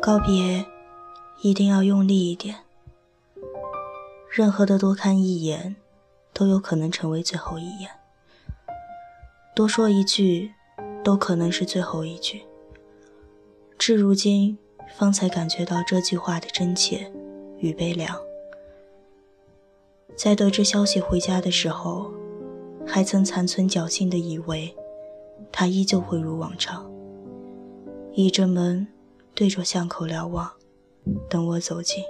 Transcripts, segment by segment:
告别，一定要用力一点。任何的多看一眼，都有可能成为最后一眼。多说一句，都可能是最后一句。至如今，方才感觉到这句话的真切与悲凉。在得知消息回家的时候，还曾残存侥幸的以为，他依旧会如往常，倚着门，对着巷口瞭望，等我走近。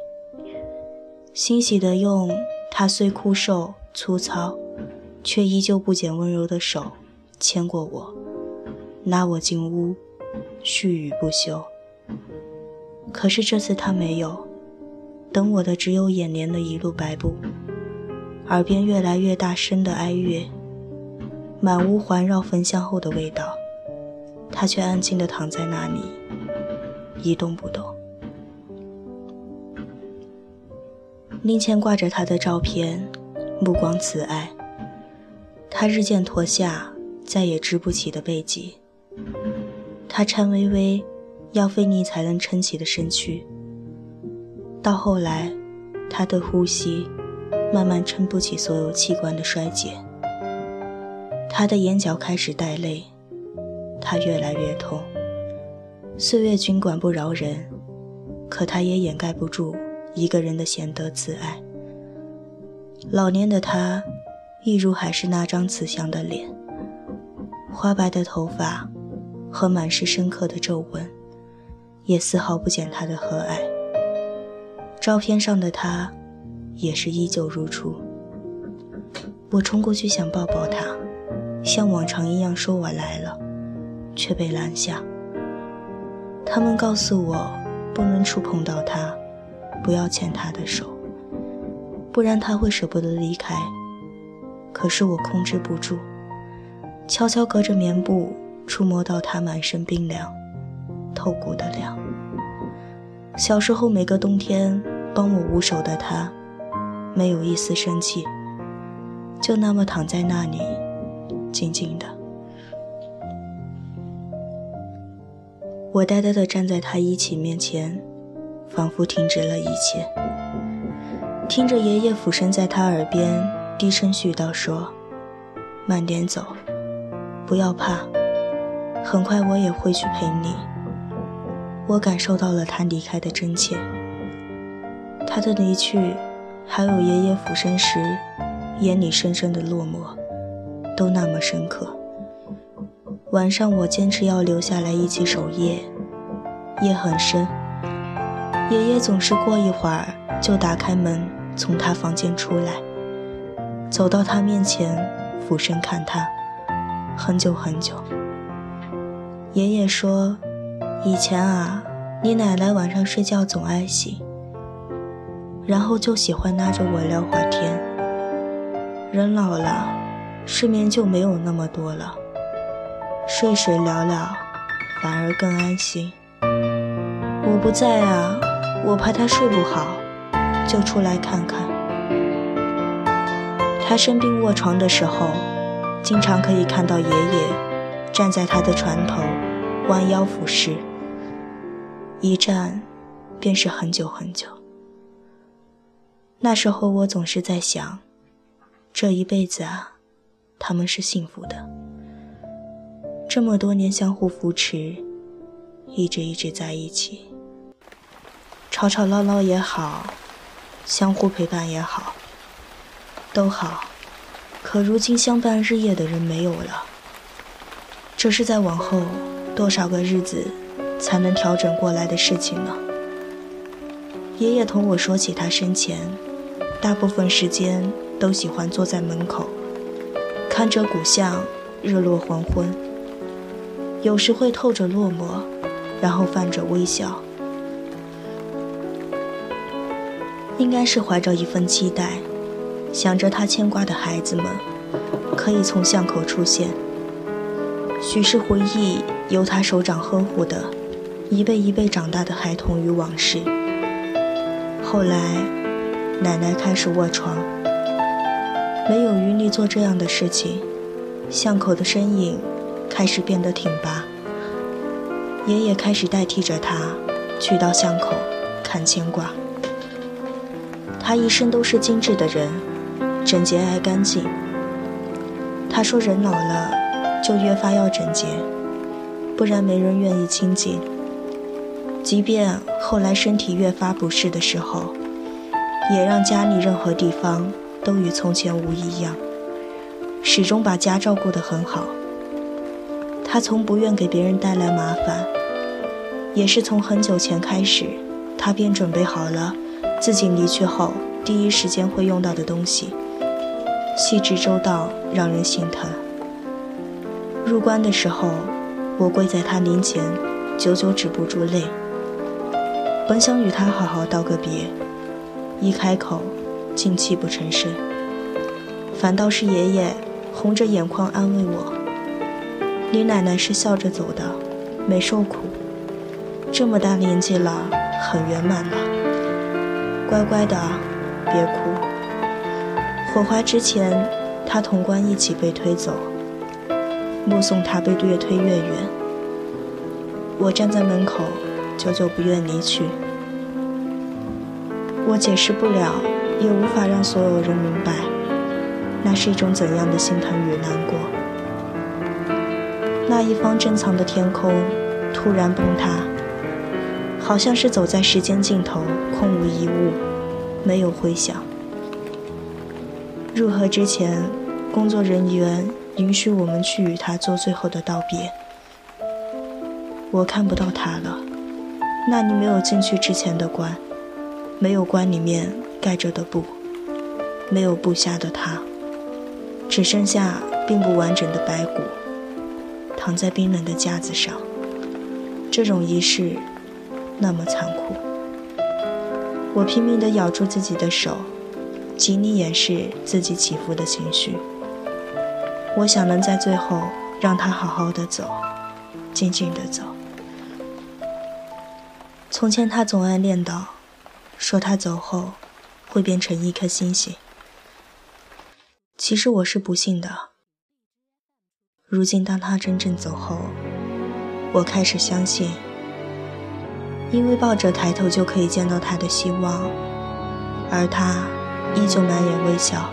欣喜地用他虽枯瘦粗糙，却依旧不减温柔的手牵过我，拉我进屋，絮语不休。可是这次他没有，等我的只有眼帘的一路白布。耳边越来越大声的哀乐，满屋环绕焚香后的味道，他却安静地躺在那里，一动不动。令前挂着他的照片，目光慈爱。他日渐驼下，再也支不起的背脊。他颤巍巍，要费力才能撑起的身躯。到后来，他的呼吸。慢慢撑不起所有器官的衰竭，他的眼角开始带泪，他越来越痛。岁月尽管不饶人，可他也掩盖不住一个人的贤德慈爱。老年的他，一如还是那张慈祥的脸，花白的头发和满是深刻的皱纹，也丝毫不减他的和蔼。照片上的他。也是依旧如初。我冲过去想抱抱他，像往常一样说我来了，却被拦下。他们告诉我不能触碰到他，不要牵他的手，不然他会舍不得离开。可是我控制不住，悄悄隔着棉布触摸到他满身冰凉、透骨的凉。小时候每个冬天帮我捂手的他。没有一丝生气，就那么躺在那里，静静的。我呆呆的站在他衣起面前，仿佛停止了一切，听着爷爷俯身在他耳边低声絮叨说：“慢点走，不要怕，很快我也会去陪你。”我感受到了他离开的真切，他的离去。还有爷爷俯身时眼里深深的落寞，都那么深刻。晚上我坚持要留下来一起守夜，夜很深。爷爷总是过一会儿就打开门，从他房间出来，走到他面前，俯身看他，很久很久。爷爷说：“以前啊，你奶奶晚上睡觉总爱醒。”然后就喜欢拉着我聊会儿天。人老了，睡眠就没有那么多了，睡睡聊聊，反而更安心。我不在啊，我怕他睡不好，就出来看看。他生病卧床的时候，经常可以看到爷爷站在他的床头，弯腰俯视，一站便是很久很久。那时候我总是在想，这一辈子啊，他们是幸福的。这么多年相互扶持，一直一直在一起，吵吵闹闹也好，相互陪伴也好，都好。可如今相伴日夜的人没有了，这是在往后多少个日子才能调整过来的事情呢？爷爷同我说起他生前。大部分时间都喜欢坐在门口，看着古巷日落黄昏。有时会透着落寞，然后泛着微笑，应该是怀着一份期待，想着他牵挂的孩子们可以从巷口出现。许是回忆由他手掌呵护的一辈一辈长大的孩童与往事。后来。奶奶开始卧床，没有余力做这样的事情。巷口的身影开始变得挺拔。爷爷开始代替着他，去到巷口看牵挂。他一生都是精致的人，整洁爱干净。他说人老了就越发要整洁，不然没人愿意亲近。即便后来身体越发不适的时候，也让家里任何地方都与从前无异样，始终把家照顾得很好。他从不愿给别人带来麻烦，也是从很久前开始，他便准备好了自己离去后第一时间会用到的东西，细致周到，让人心疼。入关的时候，我跪在他灵前，久久止不住泪。本想与他好好道个别，一开口，竟泣不成声，反倒是爷爷红着眼眶安慰我。你奶奶是笑着走的，没受苦，这么大年纪了，很圆满了。乖乖的，别哭。火化之前，他同关一起被推走，目送他被越推越远。我站在门口，久久不愿离去。我解释不了，也无法让所有人明白，那是一种怎样的心疼与难过。那一方珍藏的天空，突然崩塌，好像是走在时间尽头，空无一物，没有回响。入河之前，工作人员允许我们去与他做最后的道别。我看不到他了，那你没有进去之前的关，没有关里面盖着的布，没有布下的他，只剩下并不完整的白骨。躺在冰冷的架子上，这种仪式那么残酷。我拼命地咬住自己的手，极力掩饰自己起伏的情绪。我想能在最后让他好好的走，静静的走。从前他总爱念叨，说他走后会变成一颗星星。其实我是不信的。如今，当他真正走后，我开始相信，因为抱着抬头就可以见到他的希望，而他依旧满眼微笑。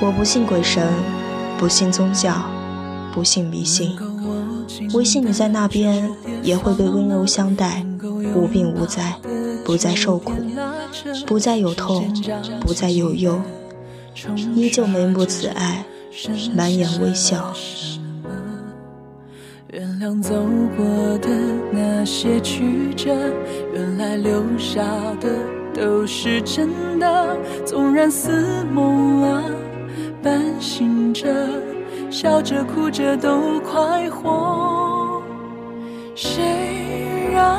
我不信鬼神，不信宗教，不信迷信，唯信你在那边也会被温柔相待，无病无灾，不再受苦，不再有痛，不再有忧，依旧眉目慈爱。满眼微笑。原谅走过的那些曲折，原来留下的都是真的。纵然似梦啊，半醒着，笑着哭着都快活。谁让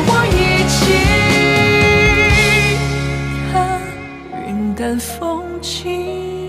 看风景。